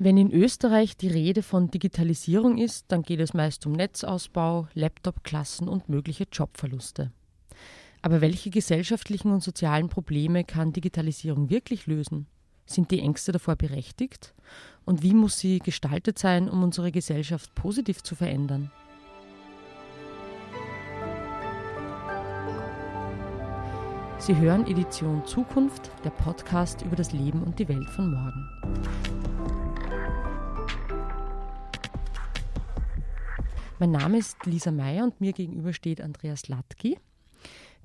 Wenn in Österreich die Rede von Digitalisierung ist, dann geht es meist um Netzausbau, Laptop-Klassen und mögliche Jobverluste. Aber welche gesellschaftlichen und sozialen Probleme kann Digitalisierung wirklich lösen? Sind die Ängste davor berechtigt? Und wie muss sie gestaltet sein, um unsere Gesellschaft positiv zu verändern? Sie hören Edition Zukunft, der Podcast über das Leben und die Welt von morgen. Mein Name ist Lisa Meyer und mir gegenüber steht Andreas Latki,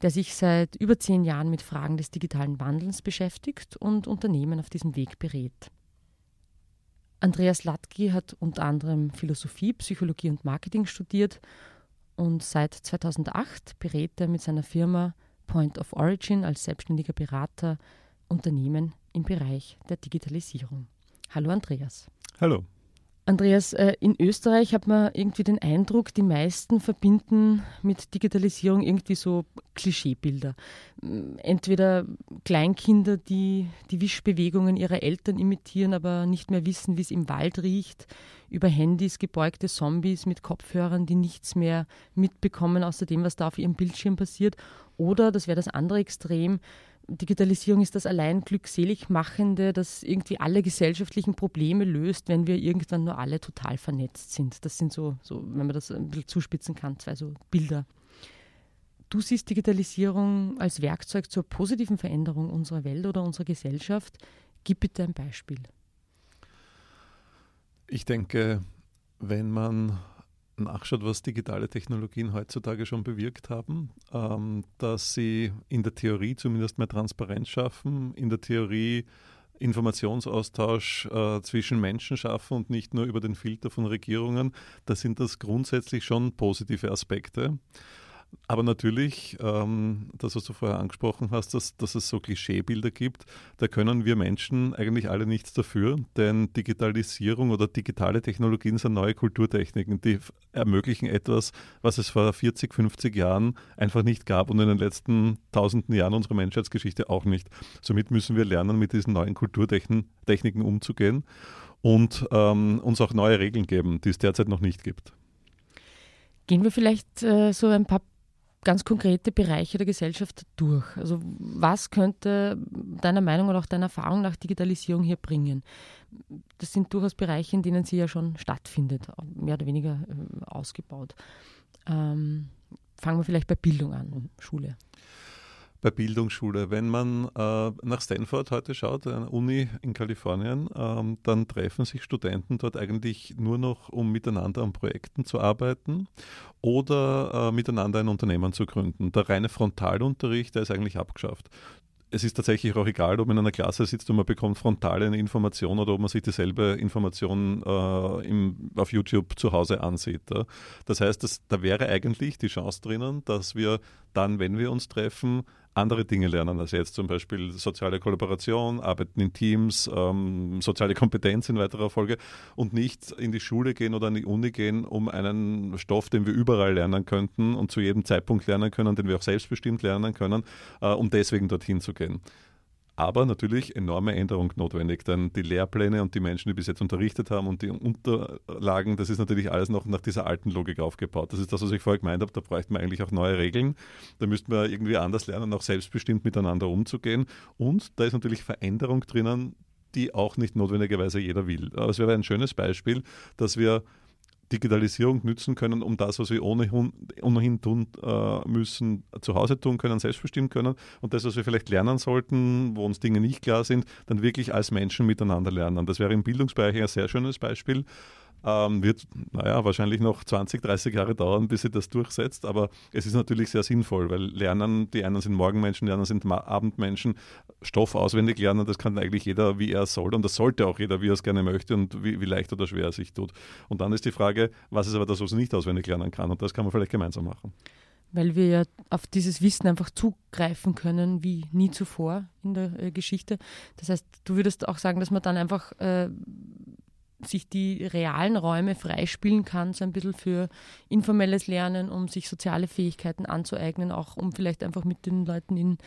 der sich seit über zehn Jahren mit Fragen des digitalen Wandels beschäftigt und Unternehmen auf diesem Weg berät. Andreas Latki hat unter anderem Philosophie, Psychologie und Marketing studiert und seit 2008 berät er mit seiner Firma Point of Origin als selbstständiger Berater Unternehmen im Bereich der Digitalisierung. Hallo Andreas. Hallo. Andreas, äh, in Österreich hat man irgendwie den Eindruck, die meisten verbinden mit Digitalisierung irgendwie so Klischeebilder. Mm, entweder Kleinkinder, die die Wischbewegungen ihrer Eltern imitieren, aber nicht mehr wissen, wie es im Wald riecht, über Handys gebeugte Zombies mit Kopfhörern, die nichts mehr mitbekommen, außer dem, was da auf ihrem Bildschirm passiert. Oder, das wäre das andere Extrem, Digitalisierung ist das allein glückselig machende, das irgendwie alle gesellschaftlichen Probleme löst, wenn wir irgendwann nur alle total vernetzt sind. Das sind so, so wenn man das ein bisschen zuspitzen kann, zwei so Bilder. Du siehst Digitalisierung als Werkzeug zur positiven Veränderung unserer Welt oder unserer Gesellschaft. Gib bitte ein Beispiel. Ich denke, wenn man nachschaut, was digitale Technologien heutzutage schon bewirkt haben, ähm, dass sie in der Theorie zumindest mehr Transparenz schaffen, in der Theorie Informationsaustausch äh, zwischen Menschen schaffen und nicht nur über den Filter von Regierungen, da sind das grundsätzlich schon positive Aspekte. Aber natürlich, ähm, das, was du vorher angesprochen hast, dass, dass es so Klischeebilder gibt, da können wir Menschen eigentlich alle nichts dafür, denn Digitalisierung oder digitale Technologien sind neue Kulturtechniken, die ermöglichen etwas, was es vor 40, 50 Jahren einfach nicht gab und in den letzten tausenden Jahren unserer Menschheitsgeschichte auch nicht. Somit müssen wir lernen, mit diesen neuen Kulturtechniken umzugehen und ähm, uns auch neue Regeln geben, die es derzeit noch nicht gibt. Gehen wir vielleicht äh, so ein paar ganz konkrete Bereiche der Gesellschaft durch. Also was könnte deiner Meinung oder auch deiner Erfahrung nach Digitalisierung hier bringen? Das sind durchaus Bereiche, in denen sie ja schon stattfindet, mehr oder weniger äh, ausgebaut. Ähm, fangen wir vielleicht bei Bildung an, Schule bei Bildungsschule. Wenn man äh, nach Stanford heute schaut, eine Uni in Kalifornien, ähm, dann treffen sich Studenten dort eigentlich nur noch, um miteinander an Projekten zu arbeiten oder äh, miteinander ein Unternehmen zu gründen. Der reine Frontalunterricht, der ist eigentlich abgeschafft es ist tatsächlich auch egal, ob man in einer Klasse sitzt und man bekommt frontal eine Information oder ob man sich dieselbe Information äh, im, auf YouTube zu Hause ansieht. Ja. Das heißt, dass, da wäre eigentlich die Chance drinnen, dass wir dann, wenn wir uns treffen, andere Dinge lernen. Als jetzt, zum Beispiel soziale Kollaboration, Arbeiten in Teams, ähm, soziale Kompetenz in weiterer Folge und nicht in die Schule gehen oder an die Uni gehen, um einen Stoff, den wir überall lernen könnten und zu jedem Zeitpunkt lernen können, den wir auch selbstbestimmt lernen können, äh, um deswegen dorthin zu gehen aber natürlich enorme Änderung notwendig, denn die Lehrpläne und die Menschen, die bis jetzt unterrichtet haben und die Unterlagen, das ist natürlich alles noch nach dieser alten Logik aufgebaut. Das ist das, was ich vorher gemeint habe, da bräuchten wir eigentlich auch neue Regeln. Da müssten wir irgendwie anders lernen, auch selbstbestimmt miteinander umzugehen. Und da ist natürlich Veränderung drinnen, die auch nicht notwendigerweise jeder will. Aber es wäre ein schönes Beispiel, dass wir Digitalisierung nützen können, um das, was wir ohnehin, ohnehin tun äh, müssen, zu Hause tun können, selbstbestimmt können und das, was wir vielleicht lernen sollten, wo uns Dinge nicht klar sind, dann wirklich als Menschen miteinander lernen. Das wäre im Bildungsbereich ein sehr schönes Beispiel ähm, wird, naja, wahrscheinlich noch 20, 30 Jahre dauern, bis sie das durchsetzt. Aber es ist natürlich sehr sinnvoll, weil Lernen, die einen sind Morgenmenschen, die anderen sind Abendmenschen. Stoff auswendig lernen, das kann eigentlich jeder, wie er soll. Und das sollte auch jeder, wie er es gerne möchte und wie, wie leicht oder schwer er sich tut. Und dann ist die Frage, was ist aber das, was er nicht auswendig lernen kann? Und das kann man vielleicht gemeinsam machen weil wir ja auf dieses Wissen einfach zugreifen können wie nie zuvor in der äh, Geschichte. Das heißt, du würdest auch sagen, dass man dann einfach äh, sich die realen Räume freispielen kann, so ein bisschen für informelles Lernen, um sich soziale Fähigkeiten anzueignen, auch um vielleicht einfach mit den Leuten in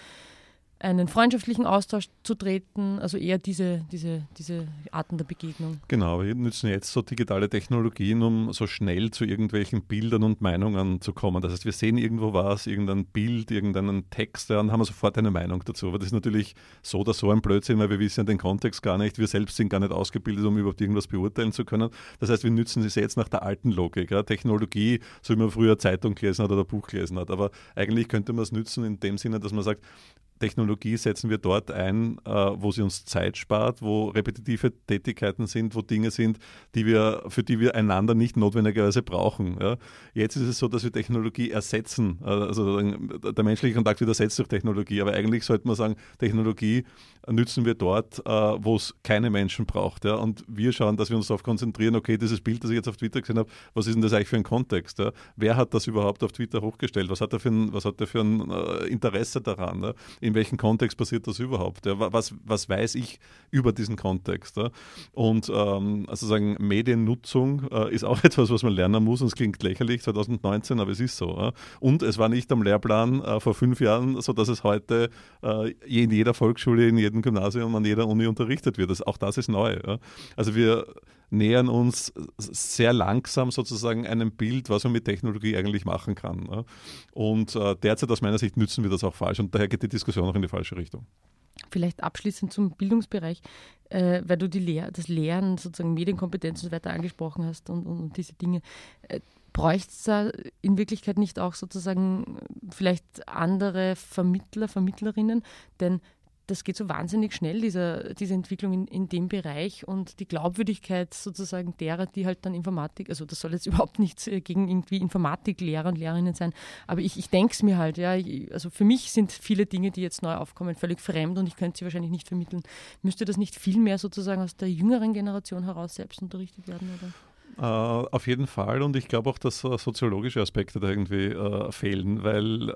einen freundschaftlichen Austausch zu treten, also eher diese, diese, diese Arten der Begegnung. Genau, wir nutzen jetzt so digitale Technologien, um so schnell zu irgendwelchen Bildern und Meinungen zu kommen. Das heißt, wir sehen irgendwo was, irgendein Bild, irgendeinen Text, und haben sofort eine Meinung dazu. Aber das ist natürlich so oder so ein Blödsinn, weil wir wissen ja den Kontext gar nicht. Wir selbst sind gar nicht ausgebildet, um überhaupt irgendwas beurteilen zu können. Das heißt, wir nützen es jetzt nach der alten Logik. Ja. Technologie, so wie man früher Zeitung gelesen hat oder Buch gelesen hat. Aber eigentlich könnte man es nützen in dem Sinne, dass man sagt, Technologie setzen wir dort ein, äh, wo sie uns Zeit spart, wo repetitive Tätigkeiten sind, wo Dinge sind, die wir, für die wir einander nicht notwendigerweise brauchen. Jetzt ist es so, dass wir Technologie ersetzen. Äh, also der menschliche Kontakt wird ersetzt durch Technologie. Aber eigentlich sollte man sagen, Technologie nützen wir dort, äh, wo es keine Menschen braucht. Und wir schauen, dass wir uns darauf konzentrieren, okay, dieses Bild, das ich jetzt auf Twitter gesehen habe, was ist denn das eigentlich für ein Kontext? Wer hat das überhaupt auf Twitter hochgestellt? Was hat er für ein, was hat er für ein Interesse daran? In welchem Kontext passiert das überhaupt? Ja? Was, was weiß ich über diesen Kontext? Ja? Und ähm, also sagen, Mediennutzung äh, ist auch etwas, was man lernen muss und es klingt lächerlich 2019, aber es ist so. Ja? Und es war nicht am Lehrplan äh, vor fünf Jahren, so dass es heute äh, in jeder Volksschule, in jedem Gymnasium, an jeder Uni unterrichtet wird. Das, auch das ist neu. Also wir nähern uns sehr langsam sozusagen einem Bild, was man mit Technologie eigentlich machen kann. Ne? Und äh, derzeit aus meiner Sicht nützen wir das auch falsch und daher geht die Diskussion auch in die falsche Richtung. Vielleicht abschließend zum Bildungsbereich, äh, weil du die Lehr das Lehren, sozusagen Medienkompetenz und so weiter angesprochen hast und, und, und diese Dinge. Äh, Bräuchte es da in Wirklichkeit nicht auch sozusagen vielleicht andere Vermittler, Vermittlerinnen? Denn das geht so wahnsinnig schnell, dieser, diese Entwicklung in, in dem Bereich und die Glaubwürdigkeit sozusagen derer, die halt dann Informatik, also das soll jetzt überhaupt nichts äh, gegen irgendwie Informatiklehrer und Lehrerinnen sein, aber ich, ich denke es mir halt, ja, also für mich sind viele Dinge, die jetzt neu aufkommen, völlig fremd und ich könnte sie wahrscheinlich nicht vermitteln. Müsste das nicht viel mehr sozusagen aus der jüngeren Generation heraus selbst unterrichtet werden? Oder? Uh, auf jeden Fall und ich glaube auch, dass uh, soziologische Aspekte da irgendwie uh, fehlen, weil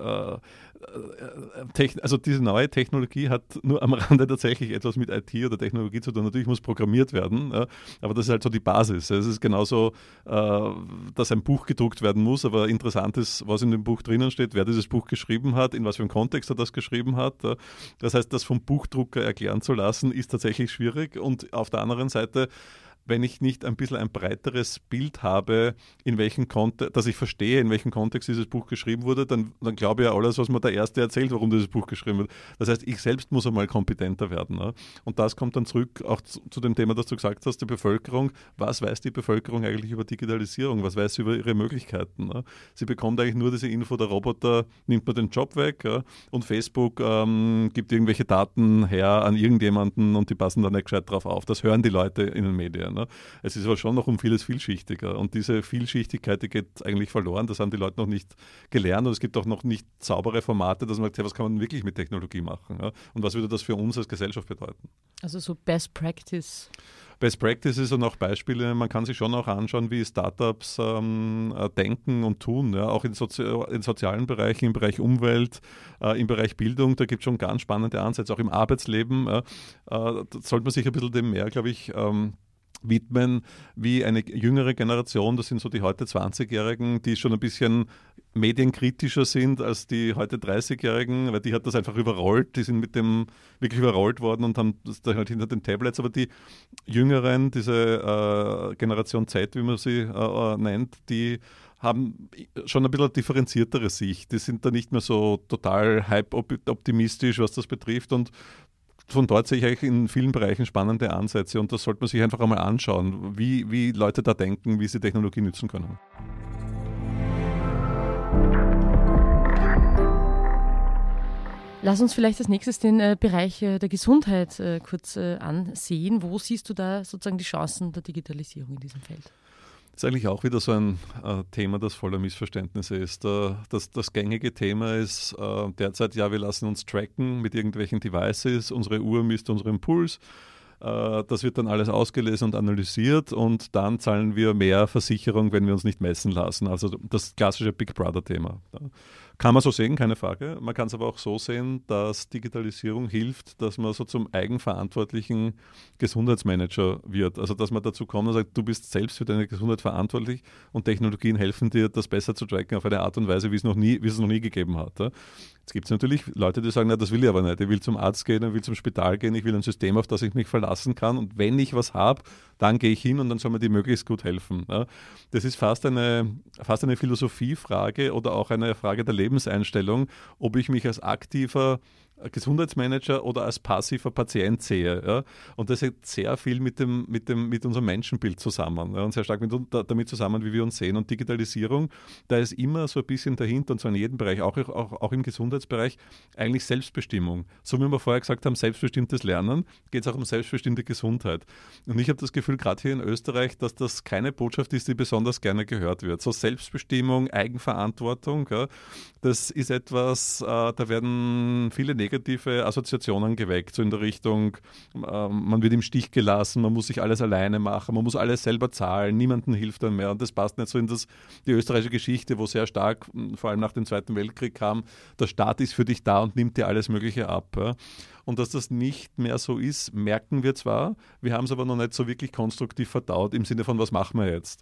also diese neue Technologie hat nur am Rande tatsächlich etwas mit IT oder Technologie zu tun. Natürlich muss programmiert werden, aber das ist halt so die Basis. Es ist genauso, dass ein Buch gedruckt werden muss, aber interessant ist, was in dem Buch drinnen steht, wer dieses Buch geschrieben hat, in was für einem Kontext er das geschrieben hat. Das heißt, das vom Buchdrucker erklären zu lassen, ist tatsächlich schwierig und auf der anderen Seite wenn ich nicht ein bisschen ein breiteres Bild habe, in welchem Kontext, dass ich verstehe, in welchem Kontext dieses Buch geschrieben wurde, dann, dann glaube ich ja alles, was mir der Erste erzählt, warum dieses Buch geschrieben wird. Das heißt, ich selbst muss einmal kompetenter werden. Ne? Und das kommt dann zurück auch zu, zu, dem Thema, das du gesagt hast, die Bevölkerung. Was weiß die Bevölkerung eigentlich über Digitalisierung? Was weiß sie über ihre Möglichkeiten? Ne? Sie bekommt eigentlich nur diese Info, der Roboter nimmt mir den Job weg ja? und Facebook ähm, gibt irgendwelche Daten her an irgendjemanden und die passen dann nicht gescheit drauf auf. Das hören die Leute in den Medien. Ne? Es ist aber schon noch um vieles vielschichtiger. Und diese Vielschichtigkeit, die geht eigentlich verloren. Das haben die Leute noch nicht gelernt. Und es gibt auch noch nicht saubere Formate, dass man sagt, hey, was kann man wirklich mit Technologie machen? Ja? Und was würde das für uns als Gesellschaft bedeuten? Also so Best Practice. Best Practices und auch Beispiele. Man kann sich schon auch anschauen, wie Startups ähm, äh, denken und tun. Ja? Auch in, Sozi in, sozialen Bereichen, im Bereich Umwelt, äh, im Bereich Bildung. Da gibt es schon ganz spannende Ansätze. Auch im Arbeitsleben äh, da sollte man sich ein bisschen dem mehr, glaube ich, ähm, widmen wie eine jüngere Generation, das sind so die heute 20-Jährigen, die schon ein bisschen medienkritischer sind als die heute 30-Jährigen, weil die hat das einfach überrollt, die sind mit dem wirklich überrollt worden und haben das da halt hinter den Tablets, aber die Jüngeren, diese äh, Generation Z, wie man sie äh, äh nennt, die haben schon ein bisschen differenziertere Sicht. Die sind da nicht mehr so total hype-optimistisch, was das betrifft. Und von dort sehe ich eigentlich in vielen Bereichen spannende Ansätze und das sollte man sich einfach einmal anschauen, wie, wie Leute da denken, wie sie Technologie nutzen können. Lass uns vielleicht als nächstes den äh, Bereich äh, der Gesundheit äh, kurz äh, ansehen. Wo siehst du da sozusagen die Chancen der Digitalisierung in diesem Feld? Ist eigentlich auch wieder so ein äh, Thema, das voller Missverständnisse ist. Äh, das, das, gängige Thema ist äh, derzeit, ja, wir lassen uns tracken mit irgendwelchen Devices, unsere Uhr misst unseren Puls. Äh, das wird dann alles ausgelesen und analysiert und dann zahlen wir mehr Versicherung, wenn wir uns nicht messen lassen. Also das klassische Big Brother-Thema. Kann man so sehen, keine Frage. Man kann es aber auch so sehen, dass Digitalisierung hilft, dass man so zum eigenverantwortlichen Gesundheitsmanager wird. Also dass man dazu kommt und sagt, du bist selbst für deine Gesundheit verantwortlich und Technologien helfen dir, das besser zu tracken auf eine Art und Weise, wie es noch nie, wie es noch nie gegeben hat. Jetzt gibt es natürlich Leute, die sagen, na, das will ich aber nicht. Ich will zum Arzt gehen, ich will zum Spital gehen, ich will ein System, auf das ich mich verlassen kann. Und wenn ich was habe, dann gehe ich hin und dann soll mir die möglichst gut helfen. Das ist fast eine, fast eine Philosophiefrage oder auch eine Frage der Lebenseinstellung, ob ich mich als aktiver Gesundheitsmanager oder als passiver Patient sehe. Ja? Und das hängt sehr viel mit, dem, mit, dem, mit unserem Menschenbild zusammen ja? und sehr stark mit, damit zusammen, wie wir uns sehen. Und Digitalisierung, da ist immer so ein bisschen dahinter, und zwar in jedem Bereich, auch, auch, auch im Gesundheitsbereich, eigentlich Selbstbestimmung. So wie wir vorher gesagt haben, selbstbestimmtes Lernen, geht es auch um selbstbestimmte Gesundheit. Und ich habe das Gefühl, gerade hier in Österreich, dass das keine Botschaft ist, die besonders gerne gehört wird. So Selbstbestimmung, Eigenverantwortung, ja? das ist etwas, äh, da werden viele negative negative Assoziationen geweckt, so in der Richtung, äh, man wird im Stich gelassen, man muss sich alles alleine machen, man muss alles selber zahlen, niemandem hilft dann mehr. Und das passt nicht so in das, die österreichische Geschichte, wo sehr stark, vor allem nach dem Zweiten Weltkrieg kam, der Staat ist für dich da und nimmt dir alles Mögliche ab. Und dass das nicht mehr so ist, merken wir zwar, wir haben es aber noch nicht so wirklich konstruktiv verdaut im Sinne von, was machen wir jetzt.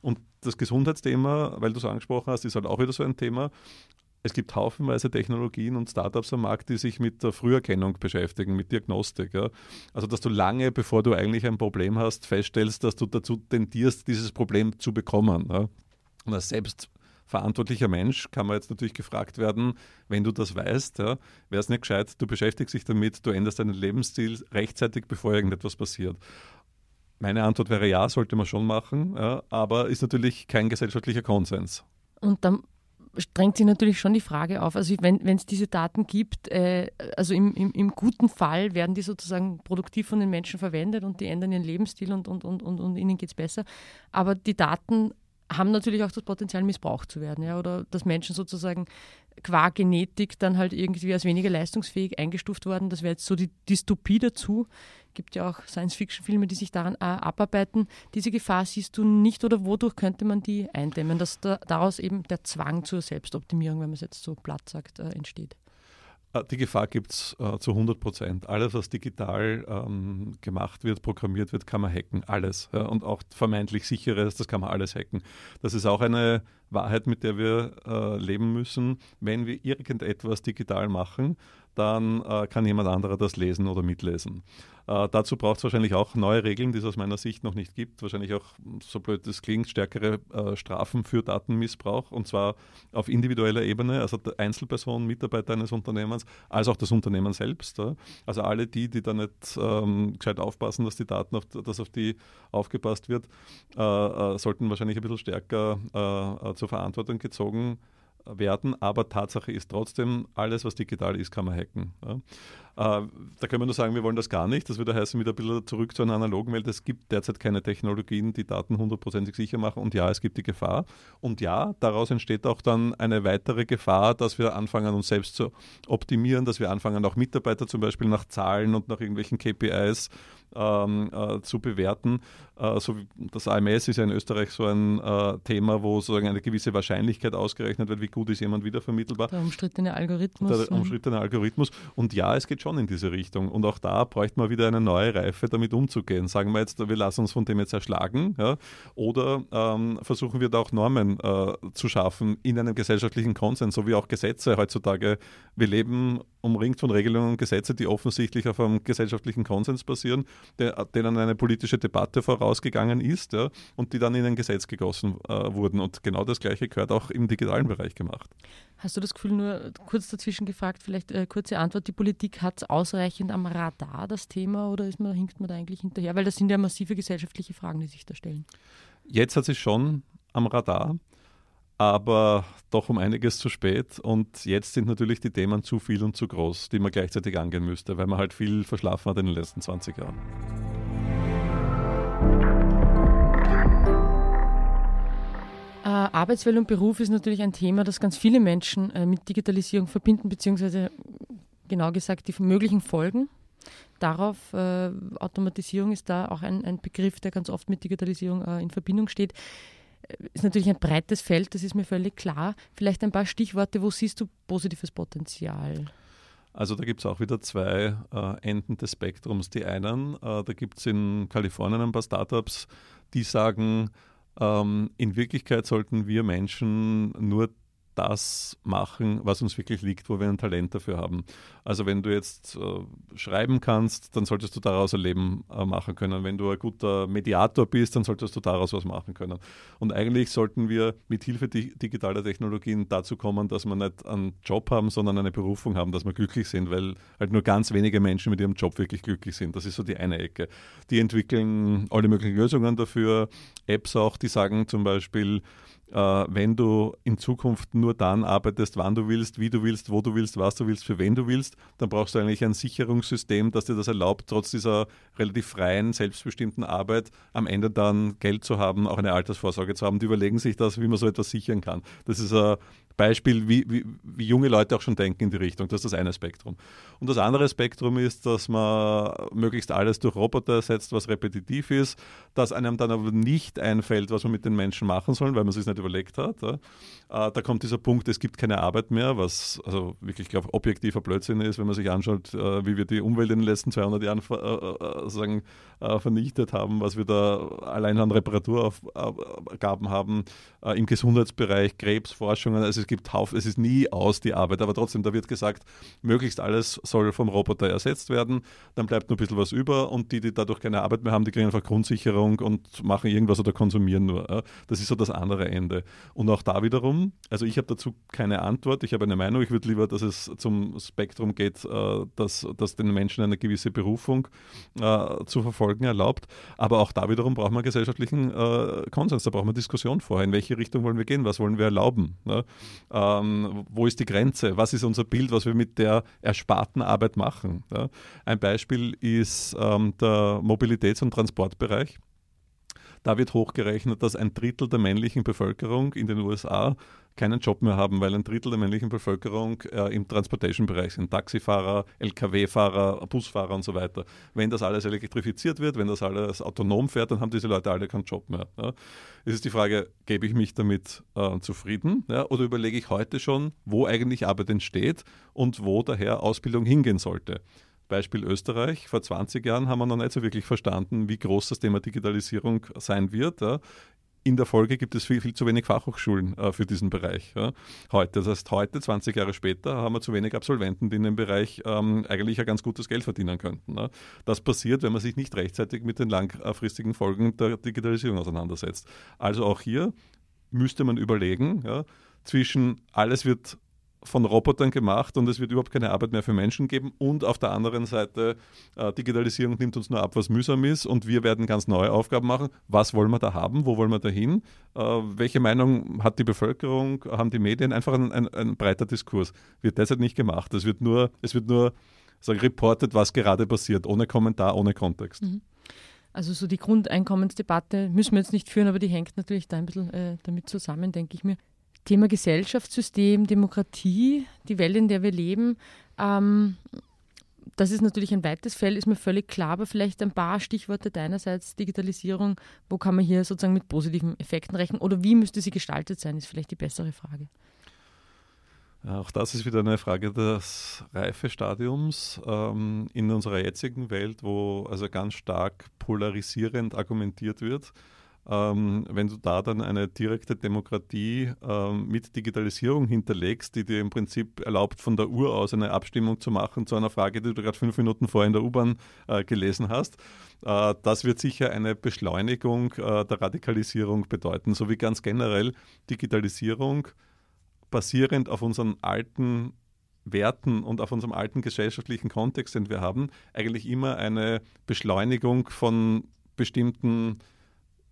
Und das Gesundheitsthema, weil du es angesprochen hast, ist halt auch wieder so ein Thema. Es gibt haufenweise Technologien und Startups am Markt, die sich mit der Früherkennung beschäftigen, mit Diagnostik. Ja. Also, dass du lange, bevor du eigentlich ein Problem hast, feststellst, dass du dazu tendierst, dieses Problem zu bekommen. Ja. Und als selbstverantwortlicher Mensch kann man jetzt natürlich gefragt werden, wenn du das weißt, ja, wäre es nicht gescheit, du beschäftigst dich damit, du änderst deinen Lebensstil rechtzeitig, bevor irgendetwas passiert. Meine Antwort wäre ja, sollte man schon machen, aber ist natürlich kein gesellschaftlicher Konsens. Und dann drängt sich natürlich schon die Frage auf, also wenn es diese Daten gibt, äh, also im, im, im, guten Fall werden die sozusagen produktiv von den Menschen verwendet und die ändern ihren Lebensstil und, und, und, und, und ihnen geht es besser. Aber die Daten haben natürlich auch das Potenzial, missbraucht zu werden, ja, oder dass Menschen sozusagen qua Genetik dann halt irgendwie als weniger leistungsfähig eingestuft worden. Das wäre jetzt so die Dystopie dazu. Es gibt ja auch Science-Fiction-Filme, die sich daran äh, abarbeiten. Diese Gefahr siehst du nicht oder wodurch könnte man die eindämmen, dass da, daraus eben der Zwang zur Selbstoptimierung, wenn man es jetzt so platt sagt, äh, entsteht? Äh, die Gefahr gibt es äh, zu 100 Prozent. Alles, was digital ähm, gemacht wird, programmiert wird, kann man hacken. Alles. Ja? Und auch vermeintlich sicheres, das kann man alles hacken. Das ist auch eine Wahrheit, mit der wir äh, leben müssen. Wenn wir irgendetwas digital machen, dann äh, kann jemand anderer das lesen oder mitlesen. Äh, dazu braucht es wahrscheinlich auch neue Regeln, die es aus meiner Sicht noch nicht gibt. Wahrscheinlich auch, so blöd das klingt, stärkere äh, Strafen für Datenmissbrauch und zwar auf individueller Ebene, also der Einzelperson, Mitarbeiter eines Unternehmens, als auch das Unternehmen selbst. Ja. Also alle die, die da nicht ähm, gescheit aufpassen, dass die Daten, auf, dass auf die aufgepasst wird, äh, äh, sollten wahrscheinlich ein bisschen stärker äh, zur Verantwortung gezogen werden. Aber Tatsache ist trotzdem, alles, was digital ist, kann man hacken. Ja. Äh, da können wir nur sagen, wir wollen das gar nicht. Das würde heißen, wieder ein bisschen zurück zu einer analogen Welt. Es gibt derzeit keine Technologien, die Daten hundertprozentig sicher machen. Und ja, es gibt die Gefahr. Und ja, daraus entsteht auch dann eine weitere Gefahr, dass wir anfangen, uns selbst zu optimieren, dass wir anfangen, auch Mitarbeiter zum Beispiel nach Zahlen und nach irgendwelchen KPIs ähm, äh, zu bewerten. Äh, so das AMS ist ja in Österreich so ein äh, Thema, wo sozusagen eine gewisse Wahrscheinlichkeit ausgerechnet wird, wie gut ist jemand wiedervermittelbar. Der umstrittene Algorithmus. Der umstrittene Algorithmus. Und ja, es geht schon in diese Richtung. Und auch da bräuchte man wieder eine neue Reife, damit umzugehen. Sagen wir jetzt, wir lassen uns von dem jetzt erschlagen. Ja? Oder ähm, versuchen wir da auch Normen äh, zu schaffen in einem gesellschaftlichen Konsens, so wie auch Gesetze heutzutage. Wir leben umringt von Regelungen und Gesetzen, die offensichtlich auf einem gesellschaftlichen Konsens basieren, der, denen eine politische Debatte vorausgegangen ist ja, und die dann in ein Gesetz gegossen äh, wurden. Und genau das Gleiche gehört auch im digitalen Bereich gemacht. Hast du das Gefühl, nur kurz dazwischen gefragt, vielleicht äh, kurze Antwort, die Politik hat ausreichend am Radar, das Thema, oder ist man, hinkt man da eigentlich hinterher? Weil das sind ja massive gesellschaftliche Fragen, die sich da stellen. Jetzt hat es schon am Radar aber doch um einiges zu spät. Und jetzt sind natürlich die Themen zu viel und zu groß, die man gleichzeitig angehen müsste, weil man halt viel verschlafen hat in den letzten 20 Jahren. Arbeitswelt und Beruf ist natürlich ein Thema, das ganz viele Menschen äh, mit Digitalisierung verbinden, beziehungsweise genau gesagt die möglichen Folgen darauf. Äh, Automatisierung ist da auch ein, ein, Begriff, der ganz oft mit Digitalisierung äh, in Verbindung steht. ist natürlich ein breites Feld, das ist mir völlig klar. Vielleicht ein paar Stichworte, wo siehst du positives Potenzial? Also da gibt es auch wieder zwei äh, Enden des Spektrums. Die einen, äh, da gibt es in Kalifornien ein paar Startups, die sagen, ähm, in Wirklichkeit sollten wir Menschen nur das machen, was uns wirklich liegt, wo wir ein Talent dafür haben. Also wenn du jetzt äh, schreiben kannst, dann solltest du daraus ein Leben äh, machen können. Wenn du ein guter Mediator bist, dann solltest du daraus was machen können. Und eigentlich sollten wir mit Hilfe di digitaler Technologien dazu kommen, dass wir nicht einen Job haben, sondern eine Berufung haben, dass wir glücklich sind, weil halt nur ganz wenige Menschen mit ihrem Job wirklich glücklich sind. Das ist so die eine Ecke. Die entwickeln alle möglichen Lösungen dafür, Apps auch, die sagen zum Beispiel, wenn du in Zukunft nur dann arbeitest, wann du willst, wie du willst, wo du willst, was du willst, für wen du willst, dann brauchst du eigentlich ein Sicherungssystem, das dir das erlaubt, trotz dieser relativ freien, selbstbestimmten Arbeit am Ende dann Geld zu haben, auch eine Altersvorsorge zu haben. Die überlegen sich das, wie man so etwas sichern kann. Das ist ein Beispiel, wie, wie, wie junge Leute auch schon denken in die Richtung. Das ist das eine Spektrum. Und das andere Spektrum ist, dass man möglichst alles durch Roboter ersetzt, was repetitiv ist, dass einem dann aber nicht einfällt, was man mit den Menschen machen soll, weil man sich nicht überlegt hat. Äh, da kommt dieser Punkt, es gibt keine Arbeit mehr, was also wirklich, glaube objektiver Blödsinn ist, wenn man sich anschaut, äh, wie wir die Umwelt in den letzten 200 Jahren äh, sagen, vernichtet haben, was wir da allein an Reparaturaufgaben haben, im Gesundheitsbereich, Krebsforschungen. Also es gibt Haufen, es ist nie aus die Arbeit, aber trotzdem, da wird gesagt, möglichst alles soll vom Roboter ersetzt werden, dann bleibt nur ein bisschen was über und die, die dadurch keine Arbeit mehr haben, die kriegen einfach Grundsicherung und machen irgendwas oder konsumieren nur. Das ist so das andere Ende. Und auch da wiederum? Also ich habe dazu keine Antwort. Ich habe eine Meinung. Ich würde lieber, dass es zum Spektrum geht, äh, dass, dass den Menschen eine gewisse Berufung äh, zu verfolgen erlaubt. Aber auch da wiederum braucht man gesellschaftlichen äh, Konsens. Da braucht man Diskussion vorher. In welche Richtung wollen wir gehen? Was wollen wir erlauben? Ne? Ähm, wo ist die Grenze? Was ist unser Bild, was wir mit der ersparten Arbeit machen? Ja? Ein Beispiel ist ähm, der Mobilitäts- und Transportbereich. Da wird hochgerechnet, dass ein Drittel der männlichen Bevölkerung in den USA keinen Job mehr haben, weil ein Drittel der männlichen Bevölkerung äh, im Transportation-Bereich sind. Taxifahrer, Lkw-Fahrer, Busfahrer und so weiter. Wenn das alles elektrifiziert wird, wenn das alles autonom fährt, dann haben diese Leute alle keinen Job mehr. Ja. Es ist die Frage, gebe ich mich damit äh, zufrieden ja, oder überlege ich heute schon, wo eigentlich Arbeit entsteht und wo daher Ausbildung hingehen sollte. Beispiel Österreich. Vor 20 Jahren haben wir noch nicht so wirklich verstanden, wie groß das Thema Digitalisierung sein wird. Ja. In der Folge gibt es viel, viel zu wenig Fachhochschulen äh, für diesen Bereich. Ja. Heute, das heißt, heute, 20 Jahre später, haben wir zu wenig Absolventen, die in dem Bereich ähm, eigentlich ein ganz gutes Geld verdienen könnten. Ja. Das passiert, wenn man sich nicht rechtzeitig mit den langfristigen Folgen der Digitalisierung auseinandersetzt. Also auch hier müsste man überlegen, zwischen alles wird von Robotern gemacht und es wird überhaupt keine Arbeit mehr für Menschen geben. Und auf der anderen Seite, äh, Digitalisierung nimmt uns nur ab, was mühsam ist und wir werden ganz neue Aufgaben machen. Was wollen wir da haben? Wo wollen wir da hin? Äh, welche Meinung hat die Bevölkerung, haben die Medien? Einfach ein, ein, ein breiter Diskurs. Wird derzeit nicht gemacht. Es wird nur, es wird nur sagen, reportet, was gerade passiert, ohne Kommentar, ohne Kontext. Mhm. Also so die Grundeinkommensdebatte müssen wir jetzt nicht führen, aber die hängt natürlich da ein bisschen äh, damit zusammen, denke ich mir. Thema Gesellschaftssystem, Demokratie, die Welt, in der wir leben. Ähm, das ist natürlich ein weites Feld, ist mir völlig klar, aber vielleicht ein paar Stichworte deinerseits, Digitalisierung, wo kann man hier sozusagen mit positiven Effekten rechnen oder wie müsste sie gestaltet sein, ist vielleicht die bessere Frage. Auch das ist wieder eine Frage des Reifestadiums ähm, in unserer jetzigen Welt, wo also ganz stark polarisierend argumentiert wird ähm, wenn du da dann eine direkte Demokratie ähm, mit Digitalisierung hinterlegst, die dir im Prinzip erlaubt, von der Uhr aus eine Abstimmung zu machen zu einer Frage, die du gerade fünf Minuten vorher in der U-Bahn äh, gelesen hast, äh, das wird sicher eine Beschleunigung äh, der Radikalisierung bedeuten, so wie ganz generell Digitalisierung basierend auf unseren alten Werten und auf unserem alten gesellschaftlichen Kontext, den wir haben, eigentlich immer eine Beschleunigung von bestimmten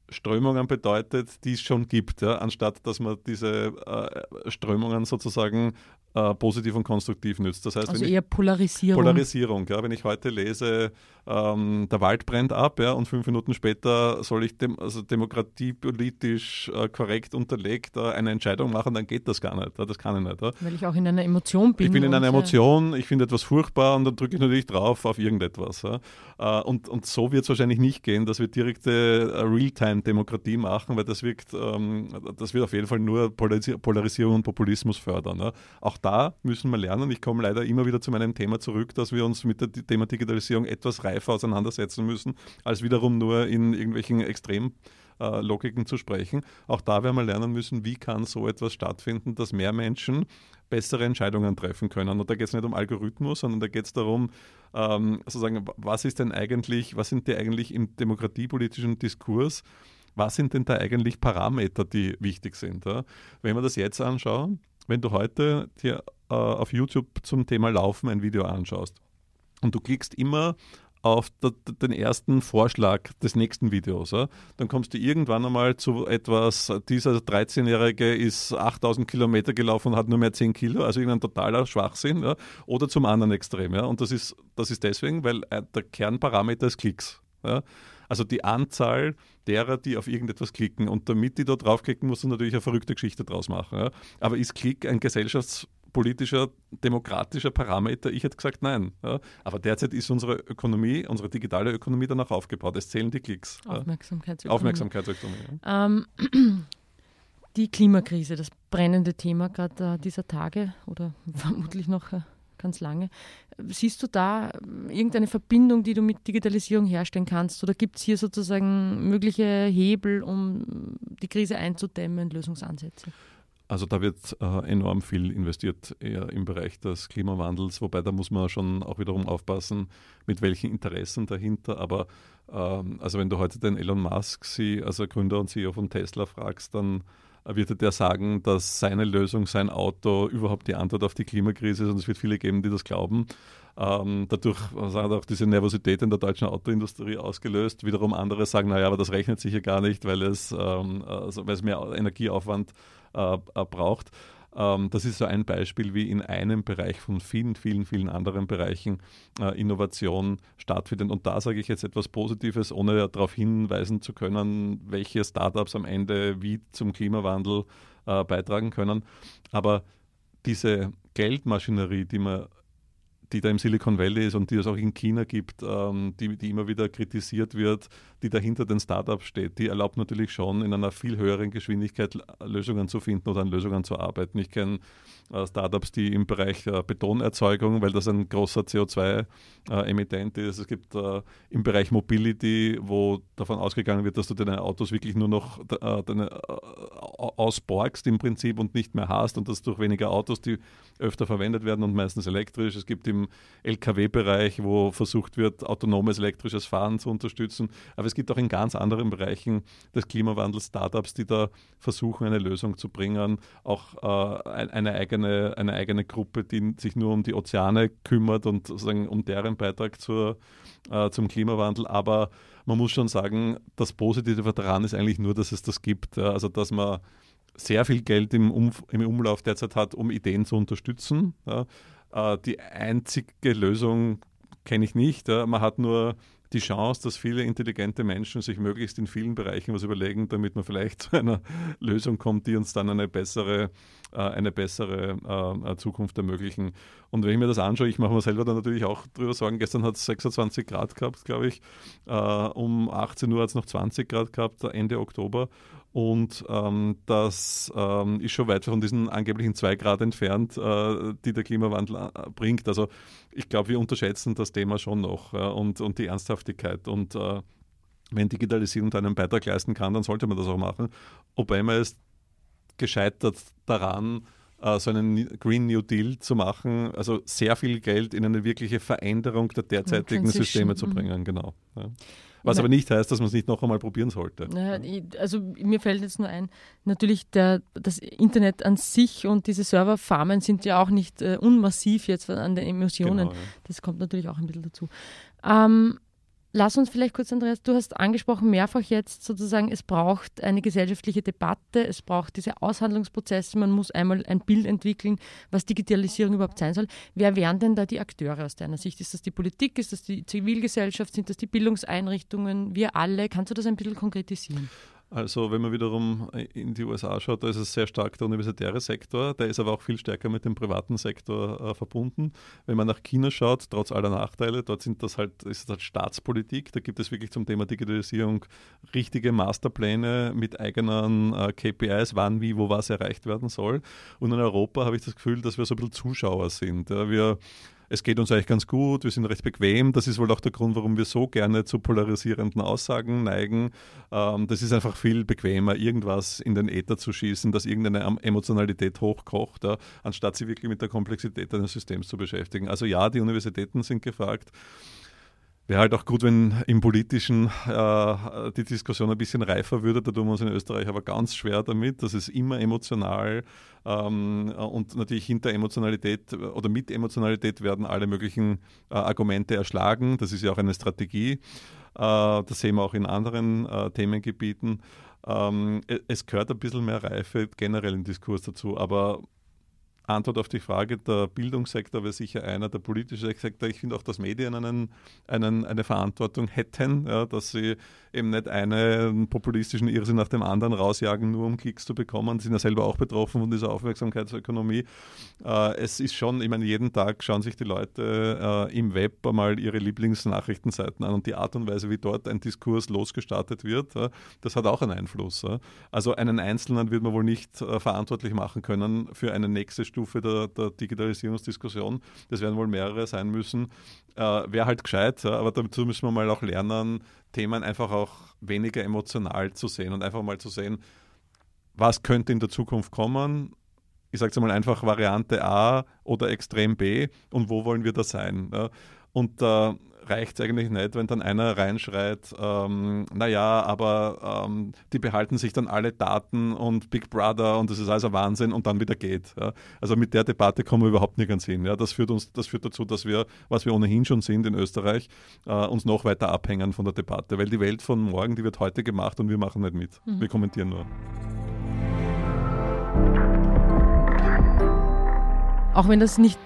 Strömungen bedeutet, die es schon gibt, ja, anstatt dass man diese äh, Strömungen sozusagen äh, positiv und konstruktiv nützt. Das heißt, also eher Polarisierung. Polarisierung, ja, wenn ich heute lese, ähm, der Wald brennt ab, ja, und fünf Minuten später soll ich dem, also demokratiepolitisch äh, korrekt unterlegt äh, eine Entscheidung machen, dann geht das gar nicht. Das kann ich nicht. Weil ich auch in einer Emotion bin. Ich bin in einer Emotion, ich finde etwas furchtbar und dann drücke ich natürlich drauf auf irgendetwas. Ja. Äh, und, und so wird es wahrscheinlich nicht gehen, dass wir direkte äh, Realtime-Demokratie machen, weil das wirkt, ähm, das wird auf jeden Fall nur Polarisierung und Populismus fördern. Ja. Auch da müssen wir lernen. Ich komme leider immer wieder zu meinem Thema zurück, dass wir uns mit dem Thema Digitalisierung etwas reifer auseinandersetzen müssen, als wiederum nur in irgendwelchen Extremlogiken zu sprechen. Auch da werden wir lernen müssen, wie kann so etwas stattfinden, dass mehr Menschen bessere Entscheidungen treffen können. Und da geht es nicht um Algorithmus, sondern da geht es darum, ähm, sozusagen, was ist denn eigentlich, was sind die eigentlich im demokratiepolitischen Diskurs, was sind denn da eigentlich Parameter, die wichtig sind? Ja? Wenn wir das jetzt anschauen, wenn du heute dir äh, auf YouTube zum Thema Laufen ein Video anschaust und du klickst immer auf den ersten Vorschlag des nächsten Videos. Dann kommst du irgendwann einmal zu etwas, dieser 13-Jährige ist 8000 Kilometer gelaufen und hat nur mehr 10 Kilo, also irgendein totaler Schwachsinn. Oder zum anderen Extrem. Ja? Und das ist, das ist deswegen, weil äh, der Kernparameter ist Klicks. Also die Anzahl derer, die auf irgendetwas klicken. Und damit die da draufklicken, musst du natürlich eine verrückte Geschichte draus machen. Ja? Aber ist Klick ein Gesellschafts- politischer, demokratischer Parameter? Ich hätte gesagt, nein. Ja. Aber derzeit ist unsere Ökonomie, unsere digitale Ökonomie danach aufgebaut. Es zählen die Klicks. Aufmerksamkeitsökonomie. Aufmerksamkeitsökonomie. Ähm, die Klimakrise, das brennende Thema gerade äh, dieser Tage oder vermutlich noch äh, ganz lange. Siehst du da irgendeine Verbindung, die du mit Digitalisierung herstellen kannst? Oder gibt es hier sozusagen mögliche Hebel, um die Krise einzudämmen, Lösungsansätze? Also da wird äh, enorm viel investiert im Bereich des Klimawandels, wobei da muss man schon auch wiederum aufpassen, mit welchen Interessen dahinter. Aber ähm, also wenn du heute den Elon Musk, sie, also Gründer und CEO von Tesla, fragst, dann wird er sagen, dass seine Lösung, sein Auto überhaupt die Antwort auf die Klimakrise ist. Und es wird viele geben, die das glauben. Ähm, dadurch also hat auch diese Nervosität in der deutschen Autoindustrie ausgelöst. Wiederum andere sagen, naja, aber das rechnet sich ja gar nicht, weil es, ähm, also, weil es mehr Energieaufwand äh, äh, braucht. Ähm, das ist so ein Beispiel, wie in einem Bereich von vielen, vielen, vielen anderen Bereichen äh, Innovation stattfindet. Und da sage ich jetzt etwas Positives, ohne darauf hinweisen zu können, welche Startups am Ende wie zum Klimawandel beitragen können. Aber diese Geldmaschinerie, die man die da im Silicon Valley ist und die es auch in China gibt, ähm, die, die immer wieder kritisiert wird, die dahinter den Startups steht, die erlaubt natürlich schon in einer viel höheren Geschwindigkeit Lösungen zu finden oder an Lösungen zu arbeiten. Ich kenne äh, Startups, die im Bereich äh, Betonerzeugung, weil das ein großer CO2-Emittent äh, ist. Es gibt äh, im Bereich Mobility, wo davon ausgegangen wird, dass du deine Autos wirklich nur noch äh, deine, äh, ausborgst im Prinzip und nicht mehr hast und dass durch weniger Autos, die öfter verwendet werden und meistens elektrisch. Es gibt im Lkw-Bereich, wo versucht wird, autonomes elektrisches Fahren zu unterstützen. Aber es gibt auch in ganz anderen Bereichen des Klimawandels Startups, die da versuchen, eine Lösung zu bringen. Auch äh, eine, eigene, eine eigene Gruppe, die sich nur um die Ozeane kümmert und sozusagen um deren Beitrag zur, äh, zum Klimawandel. Aber man muss schon sagen, das Positive daran ist eigentlich nur, dass es das gibt. Also dass man sehr viel Geld im, um, im Umlauf derzeit hat, um Ideen zu unterstützen. Ja. Äh, die einzige Lösung kenne ich nicht. Man hat nur die Chance, dass viele intelligente Menschen sich möglichst in vielen Bereichen was überlegen, damit man vielleicht zu einer Lösung kommt, die uns dann eine bessere, äh, eine bessere äh, Zukunft ermöglichen. Und wenn ich mir das anschaue, ich mache mir selber dann natürlich auch drüber Sorgen. Gestern hat es 26 Grad gehabt, glaube ich. um 18 Uhr hat es noch 20 Grad gehabt, Ende Oktober. Und ähm, das ähm, ist schon weit von diesen angeblichen zwei Grad entfernt, äh, die der Klimawandel äh, bringt. Also ich glaube, wir unterschätzen das Thema schon noch äh, und, und die Ernsthaftigkeit. Und äh, wenn Digitalisierung da einen Beitrag leisten kann, dann sollte man das auch machen. Wobei man ist gescheitert daran, äh, so einen Green New Deal zu machen, also sehr viel Geld in eine wirkliche Veränderung der derzeitigen Systeme zu mhm. bringen. Genau. Ja. Was aber nicht heißt, dass man es nicht noch einmal probieren sollte. Also mir fällt jetzt nur ein, natürlich der, das Internet an sich und diese Serverfarmen sind ja auch nicht äh, unmassiv jetzt an den Emissionen. Genau, ja. Das kommt natürlich auch ein bisschen dazu. Ähm, lass uns vielleicht kurz, Andreas, du hast angesprochen mehrfach jetzt sozusagen, es braucht eine gesellschaftliche Debatte, es braucht diese Aushandlungsprozesse, man muss einmal ein Bild entwickeln, was Digitalisierung überhaupt sein soll. Wer wären denn da die Akteure aus deiner Sicht? Ist das die Politik, ist das die Zivilgesellschaft, sind das die Bildungseinrichtungen, wir alle? Kannst du das ein bisschen konkretisieren? Also wenn man wiederum in die USA schaut, da ist es sehr stark der universitäre Sektor, der ist aber auch viel stärker mit dem privaten Sektor äh, verbunden. Wenn man nach China schaut, trotz aller Nachteile, dort sind das halt, ist das halt Staatspolitik, da gibt es wirklich zum Thema Digitalisierung richtige Masterpläne mit eigenen äh, KPIs, wann, wie, wo was erreicht werden soll. Und in Europa habe ich das Gefühl, dass wir so ein bisschen Zuschauer sind. Ja, wir es geht uns eigentlich ganz gut, wir sind recht bequem. Das ist wohl auch der Grund, warum wir so gerne zu polarisierenden Aussagen neigen. Ähm, das ist einfach viel bequemer, irgendwas in den Äther zu schießen, dass irgendeine Emotionalität hochkocht, ja, anstatt sich wirklich mit der Komplexität eines Systems zu beschäftigen. Also ja, die Universitäten sind gefragt. Wäre halt auch gut, wenn im Politischen äh, die Diskussion ein bisschen reifer würde. Da tun wir uns in Österreich aber ganz schwer damit. Das ist immer emotional ähm, und natürlich hinter Emotionalität oder mit Emotionalität werden alle möglichen äh, Argumente erschlagen. Das ist ja auch eine Strategie. Äh, das sehen wir auch in anderen äh, Themengebieten. Ähm, es gehört ein bisschen mehr Reife generell im Diskurs dazu, aber Antwort auf die Frage, der Bildungssektor wäre sicher einer, der politische Sektor. Ich finde auch, dass Medien einen, einen, eine Verantwortung hätten, ja, dass sie eben nicht einen populistischen Irrsinn nach dem anderen rausjagen, nur um Klicks zu bekommen. Sie sind ja selber auch betroffen von dieser Aufmerksamkeitsökonomie. Äh, es ist schon, ich meine, jeden Tag schauen sich die Leute äh, im Web einmal ihre Lieblingsnachrichtenseiten an und die Art und Weise, wie dort ein Diskurs losgestartet wird, äh, das hat auch einen Einfluss. Also einen Einzelnen wird man wohl nicht äh, verantwortlich machen können für eine nächste Stufe der, der Digitalisierungsdiskussion. Das werden wohl mehrere sein müssen. Äh, Wäre halt gescheit, aber dazu müssen wir mal auch lernen, Themen einfach auch weniger emotional zu sehen und einfach mal zu sehen, was könnte in der Zukunft kommen. Ich sage es mal einfach Variante A oder Extrem B und wo wollen wir da sein. Ja? Und äh, reicht es eigentlich nicht, wenn dann einer reinschreit, ähm, naja, aber ähm, die behalten sich dann alle Daten und Big Brother und das ist alles ein Wahnsinn und dann wieder geht. Ja. Also mit der Debatte kommen wir überhaupt nirgends hin. Ja. Das, führt uns, das führt dazu, dass wir, was wir ohnehin schon sind in Österreich, äh, uns noch weiter abhängen von der Debatte, weil die Welt von morgen, die wird heute gemacht und wir machen nicht mit. Mhm. Wir kommentieren nur. Auch wenn das nicht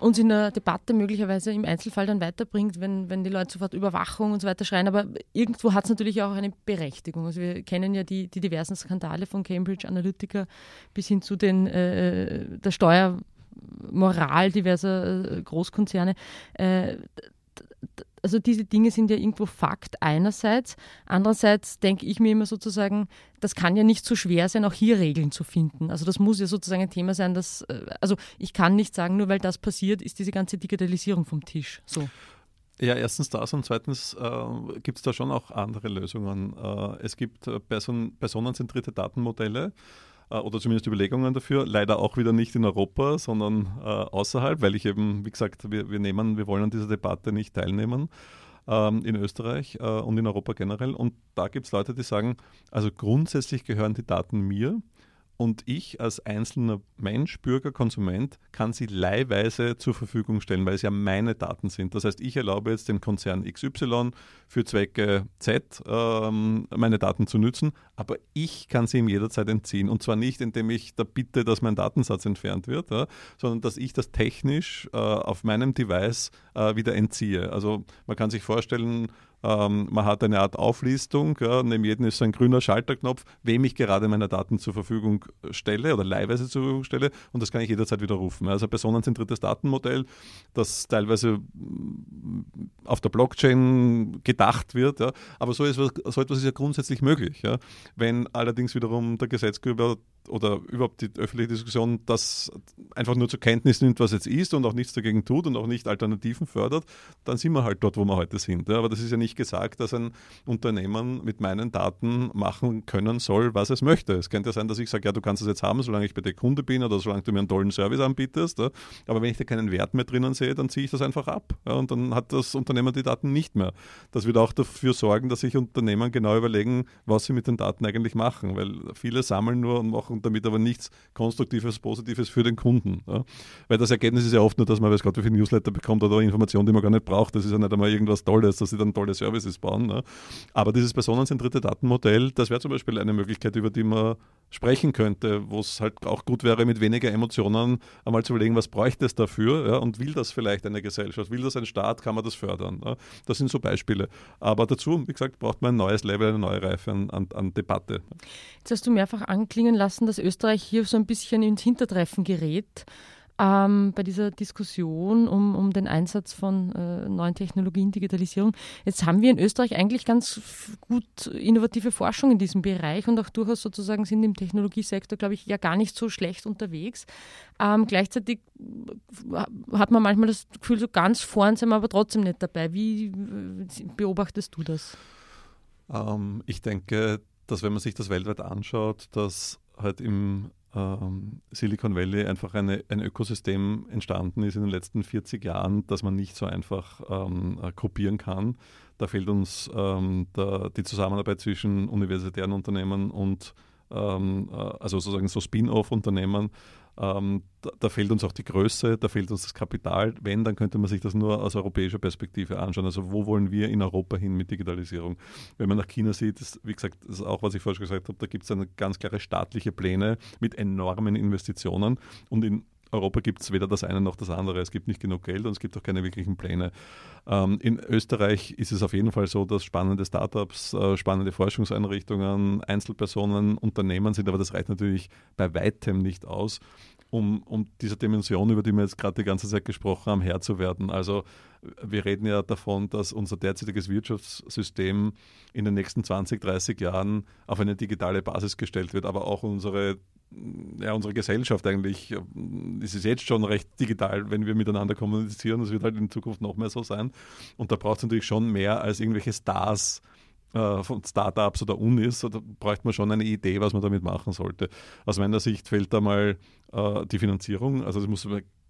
uns in der Debatte möglicherweise im Einzelfall dann weiterbringt, wenn, wenn die Leute sofort Überwachung und so weiter schreien. Aber irgendwo hat es natürlich auch eine Berechtigung. Also wir kennen ja die, die diversen Skandale von Cambridge Analytica bis hin zu den, äh, der Steuermoral diverser äh, Großkonzerne. Äh, also diese Dinge sind ja irgendwo Fakt einerseits. Andererseits denke ich mir immer sozusagen, das kann ja nicht so schwer sein, auch hier Regeln zu finden. Also das muss ja sozusagen ein Thema sein, dass, äh, also ich kann nicht sagen, nur weil das passiert, ist diese ganze Digitalisierung vom Tisch. So. Ja, erstens das und zweitens äh, gibt es da schon auch andere Lösungen. Äh, es gibt äh, Person personenzentrierte Datenmodelle oder zumindest Überlegungen dafür. Leider auch wieder nicht in Europa, sondern äh, außerhalb, weil ich eben, wie gesagt, wir, wir, nehmen, wir wollen an dieser Debatte nicht teilnehmen ähm, in Österreich äh, und in Europa generell. Und da gibt es Leute, die sagen, also grundsätzlich gehören die Daten mir und ich als einzelner Mensch, Bürger, Konsument kann sie leihweise zur Verfügung stellen, weil es ja meine Daten sind. Das heißt, ich erlaube jetzt dem Konzern XY für Zwecke Z ähm, meine Daten zu nützen, aber ich kann sie ihm jederzeit entziehen. Und zwar nicht, indem ich da bitte, dass mein Datensatz entfernt wird, ja, sondern dass ich das technisch äh, auf meinem Device äh, wieder entziehe. Also man kann sich vorstellen, ähm, man hat eine Art Auflistung, ja, neben jedem ist ein grüner Schalterknopf, wem ich gerade meine Daten zur Verfügung stelle oder leihweise zur Verfügung stelle und das kann ich jederzeit widerrufen. Also ein personenzentriertes Datenmodell, das teilweise auf der Blockchain gedacht wird, ja. aber so, ist, so etwas ist ja grundsätzlich möglich. Ja. Wenn allerdings wiederum der Gesetzgeber oder überhaupt die öffentliche Diskussion das einfach nur zur Kenntnis nimmt, was jetzt ist und auch nichts dagegen tut und auch nicht Alternativen fördert, dann sind wir halt dort, wo wir heute sind. Aber das ist ja nicht gesagt, dass ein Unternehmen mit meinen Daten machen können soll, was es möchte. Es könnte ja sein, dass ich sage, ja, du kannst es jetzt haben, solange ich bei dir Kunde bin oder solange du mir einen tollen Service anbietest. Aber wenn ich da keinen Wert mehr drinnen sehe, dann ziehe ich das einfach ab. Und dann hat das Unternehmen die Daten nicht mehr. Das wird auch dafür sorgen, dass sich Unternehmen genau überlegen, was sie mit den Daten eigentlich machen, weil viele sammeln nur und machen und damit aber nichts Konstruktives, Positives für den Kunden. Ja. Weil das Ergebnis ist ja oft nur, dass man, weiß Gott, wie viel Newsletter bekommt oder Informationen, die man gar nicht braucht. Das ist ja nicht einmal irgendwas Tolles, dass sie dann tolle Services bauen. Ja. Aber dieses personenzentrierte Datenmodell, das wäre zum Beispiel eine Möglichkeit, über die man sprechen könnte, wo es halt auch gut wäre, mit weniger Emotionen einmal zu überlegen, was bräuchte es dafür ja, und will das vielleicht eine Gesellschaft, will das ein Staat, kann man das fördern. Ja. Das sind so Beispiele. Aber dazu, wie gesagt, braucht man ein neues Level, eine neue Reife an, an, an Debatte. Jetzt hast du mehrfach anklingen lassen, dass Österreich hier so ein bisschen ins Hintertreffen gerät ähm, bei dieser Diskussion um, um den Einsatz von äh, neuen Technologien, Digitalisierung. Jetzt haben wir in Österreich eigentlich ganz gut innovative Forschung in diesem Bereich und auch durchaus sozusagen sind im Technologiesektor, glaube ich, ja gar nicht so schlecht unterwegs. Ähm, gleichzeitig hat man manchmal das Gefühl, so ganz vorn sind wir aber trotzdem nicht dabei. Wie beobachtest du das? Ähm, ich denke, dass wenn man sich das weltweit anschaut, dass halt im ähm, Silicon Valley einfach eine, ein Ökosystem entstanden ist in den letzten 40 Jahren, das man nicht so einfach ähm, äh, kopieren kann. Da fehlt uns ähm, der, die Zusammenarbeit zwischen universitären Unternehmen und ähm, äh, also sozusagen so Spin-off-Unternehmen ähm, da, da, fehlt uns auch die Größe, da fehlt uns das Kapital. Wenn, dann könnte man sich das nur aus europäischer Perspektive anschauen. Also wo wollen wir in Europa hin mit Digitalisierung? Wenn man nach China sieht, ist, wie gesagt, das ist auch, was ich vorhin gesagt habe, da gibt es ganz klare staatliche Pläne mit enormen Investitionen. Und in Europa gibt es weder das eine noch das andere. Es gibt nicht genug Geld und es gibt auch keine wirklichen Pläne. Ähm, in Österreich ist es auf jeden Fall so, dass spannende Startups, äh, spannende Forschungseinrichtungen, Einzelpersonen, Unternehmen sind, aber das reicht natürlich bei weitem nicht aus, um, um dieser Dimension, über die wir jetzt gerade die ganze Zeit gesprochen haben, Herr zu werden. Also wir reden ja davon, dass unser derzeitiges Wirtschaftssystem in den nächsten 20, 30 Jahren auf eine digitale Basis gestellt wird, aber auch unsere ja, unsere Gesellschaft eigentlich, es ist jetzt schon recht digital, wenn wir miteinander kommunizieren. Das wird halt in Zukunft noch mehr so sein. Und da braucht es natürlich schon mehr als irgendwelche Stars äh, von Startups oder Unis. Da bräuchte man schon eine Idee, was man damit machen sollte. Aus meiner Sicht fehlt da mal äh, die Finanzierung. Also es muss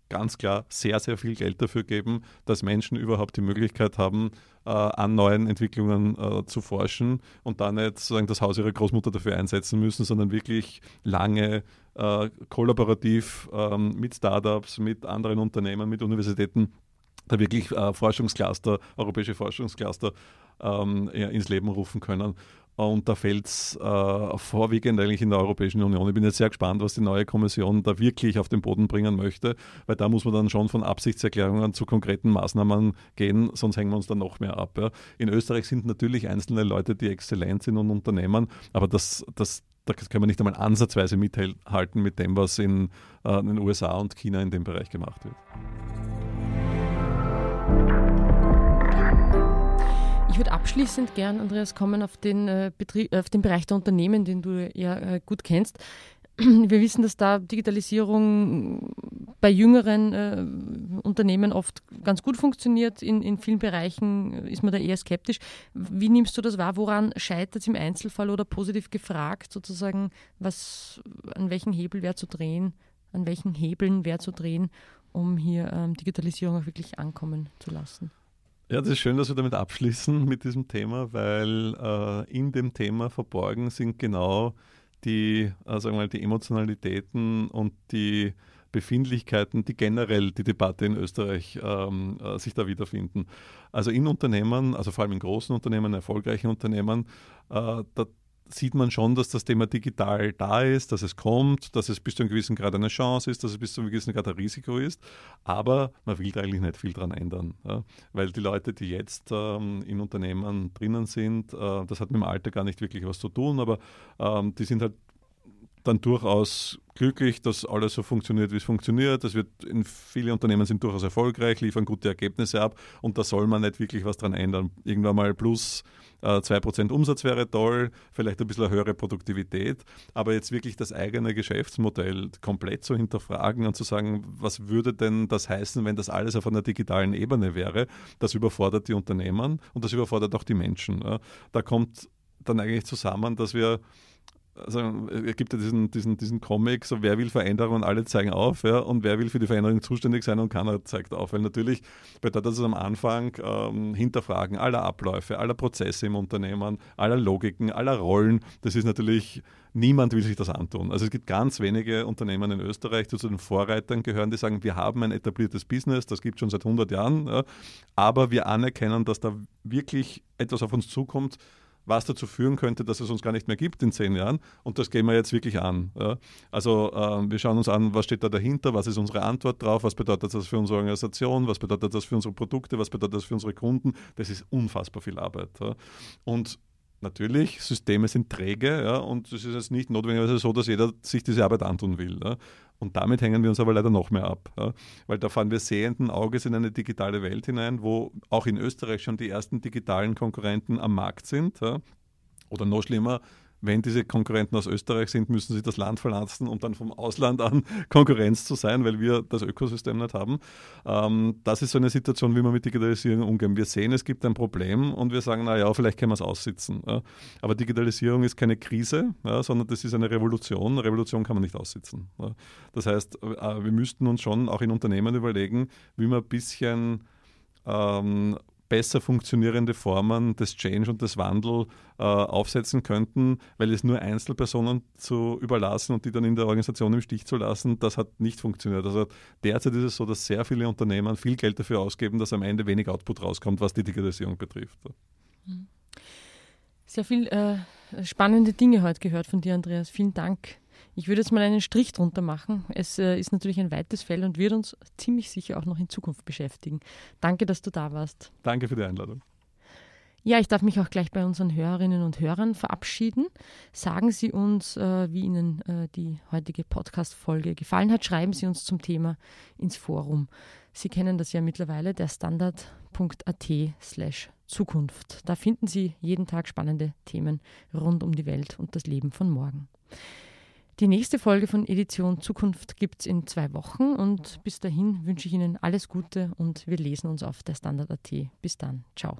ganz klar sehr, sehr viel Geld dafür geben, dass Menschen überhaupt die Möglichkeit haben, äh, an neuen Entwicklungen äh, zu forschen und da nicht sozusagen das Haus ihrer Großmutter dafür einsetzen müssen, sondern wirklich lange äh, kollaborativ ähm, mit Startups, mit anderen Unternehmen, mit Universitäten da wirklich äh, Forschungscluster, europäische Forschungscluster ähm, ins Leben rufen können. Und da fällt es äh, vorwiegend eigentlich in der Europäischen Union. Ich bin jetzt sehr gespannt, was die neue Kommission da wirklich auf den Boden bringen möchte, weil da muss man dann schon von Absichtserklärungen zu konkreten Maßnahmen gehen, sonst hängen wir uns da noch mehr ab. Ja. In Österreich sind natürlich einzelne Leute, die exzellent sind und Unternehmen, aber das, das, da können wir nicht einmal ansatzweise mithalten mit dem, was in, äh, in den USA und China in dem Bereich gemacht wird. Ich würde abschließend gern, Andreas, kommen auf den, äh, Betrieb, auf den Bereich der Unternehmen, den du ja äh, gut kennst. Wir wissen, dass da Digitalisierung bei jüngeren äh, Unternehmen oft ganz gut funktioniert. In, in vielen Bereichen ist man da eher skeptisch. Wie nimmst du das wahr? Woran scheitert es im Einzelfall oder positiv gefragt, sozusagen, was, an welchen Hebel wäre zu drehen, an welchen Hebeln wäre zu drehen, um hier ähm, Digitalisierung auch wirklich ankommen zu lassen? Ja, das ist schön, dass wir damit abschließen mit diesem Thema, weil äh, in dem Thema verborgen sind genau die, äh, sagen wir mal, die Emotionalitäten und die Befindlichkeiten, die generell die Debatte in Österreich ähm, äh, sich da wiederfinden. Also in Unternehmen, also vor allem in großen Unternehmen, erfolgreichen Unternehmen, äh, da sieht man schon, dass das Thema digital da ist, dass es kommt, dass es bis zu einem gewissen Grad eine Chance ist, dass es bis zu einem gewissen Grad ein Risiko ist. Aber man will da eigentlich nicht viel dran ändern. Ja? Weil die Leute, die jetzt ähm, in Unternehmen drinnen sind, äh, das hat mit dem Alter gar nicht wirklich was zu tun, aber ähm, die sind halt dann durchaus glücklich, dass alles so funktioniert, wie es funktioniert. Das wird in viele Unternehmen sind durchaus erfolgreich, liefern gute Ergebnisse ab und da soll man nicht wirklich was dran ändern. Irgendwann mal plus äh, 2% Umsatz wäre toll, vielleicht ein bisschen höhere Produktivität, aber jetzt wirklich das eigene Geschäftsmodell komplett zu hinterfragen und zu sagen, was würde denn das heißen, wenn das alles auf einer digitalen Ebene wäre, das überfordert die Unternehmen und das überfordert auch die Menschen. Da kommt dann eigentlich zusammen, dass wir also es gibt ja diesen, diesen, diesen Comic, so wer will Veränderung und alle zeigen auf, ja, und wer will für die Veränderung zuständig sein und keiner zeigt auf. Weil natürlich bedeutet das am Anfang ähm, Hinterfragen aller Abläufe, aller Prozesse im Unternehmen, aller Logiken, aller Rollen. Das ist natürlich Niemand will sich das antun. Also es gibt ganz wenige Unternehmen in Österreich, die zu den Vorreitern gehören, die sagen, wir haben ein etabliertes Business, das gibt es schon seit 100 Jahren, ja, aber wir anerkennen, dass da wirklich etwas auf uns zukommt, was dazu führen könnte, dass es uns gar nicht mehr gibt in zehn Jahren. Und das gehen wir jetzt wirklich an. Ja. Also äh, wir schauen uns an, was steht da dahinter, was ist unsere Antwort drauf, was bedeutet das für unsere Organisation, was bedeutet das für unsere Produkte, was bedeutet das für unsere Kunden. Das ist unfassbar viel Arbeit. Ja. Und Natürlich, Systeme sind träge ja, und es ist jetzt nicht notwendigerweise so, dass jeder sich diese Arbeit antun will. Ja. Und damit hängen wir uns aber leider noch mehr ab, ja, weil da fahren wir sehenden Auges in eine digitale Welt hinein, wo auch in Österreich schon die ersten digitalen Konkurrenten am Markt sind. Oder noch schlimmer, wenn diese Konkurrenten aus Österreich sind, müssen sie das Land verlassen, um dann vom Ausland an Konkurrenz zu sein, weil wir das Ökosystem nicht haben. Ähm, das ist so eine Situation, wie wir mit Digitalisierung umgehen. Wir sehen, es gibt ein Problem und wir sagen, naja, vielleicht können wir es aussitzen. Ja. Aber Digitalisierung ist keine Krise, ja, sondern das ist eine Revolution. Revolution kann man nicht aussitzen. Ja. Das heißt, äh, wir müssten uns schon auch in Unternehmen überlegen, wie wir ein bisschen ähm, besser funktionierende Formen des Change und des Wandel äh, aufsetzen könnten, weil es nur Einzelpersonen zu überlassen und die dann in der Organisation im Stich zu lassen, das hat nicht funktioniert. Also derzeit ist es so, dass sehr viele Unternehmen viel Geld dafür ausgeben, dass am Ende wenig Output rauskommt, was die Digitalisierung betrifft. Sehr viel äh, spannende Dinge heute gehört von dir, Andreas. Vielen Dank. Ich würde jetzt mal einen Strich drunter machen. Es äh, ist natürlich ein weites Feld und wird uns ziemlich sicher auch noch in Zukunft beschäftigen. Danke, dass du da warst. Danke für die Einladung. Ja, ich darf mich auch gleich bei unseren Hörerinnen und Hörern verabschieden. Sagen Sie uns, äh, wie Ihnen äh, die heutige Podcast-Folge gefallen hat. Schreiben Sie uns zum Thema ins Forum. Sie kennen das ja mittlerweile, der standard.at slash Zukunft. Da finden Sie jeden Tag spannende Themen rund um die Welt und das Leben von morgen. Die nächste Folge von Edition Zukunft gibt es in zwei Wochen und bis dahin wünsche ich Ihnen alles Gute und wir lesen uns auf der Standard.at. Bis dann, ciao.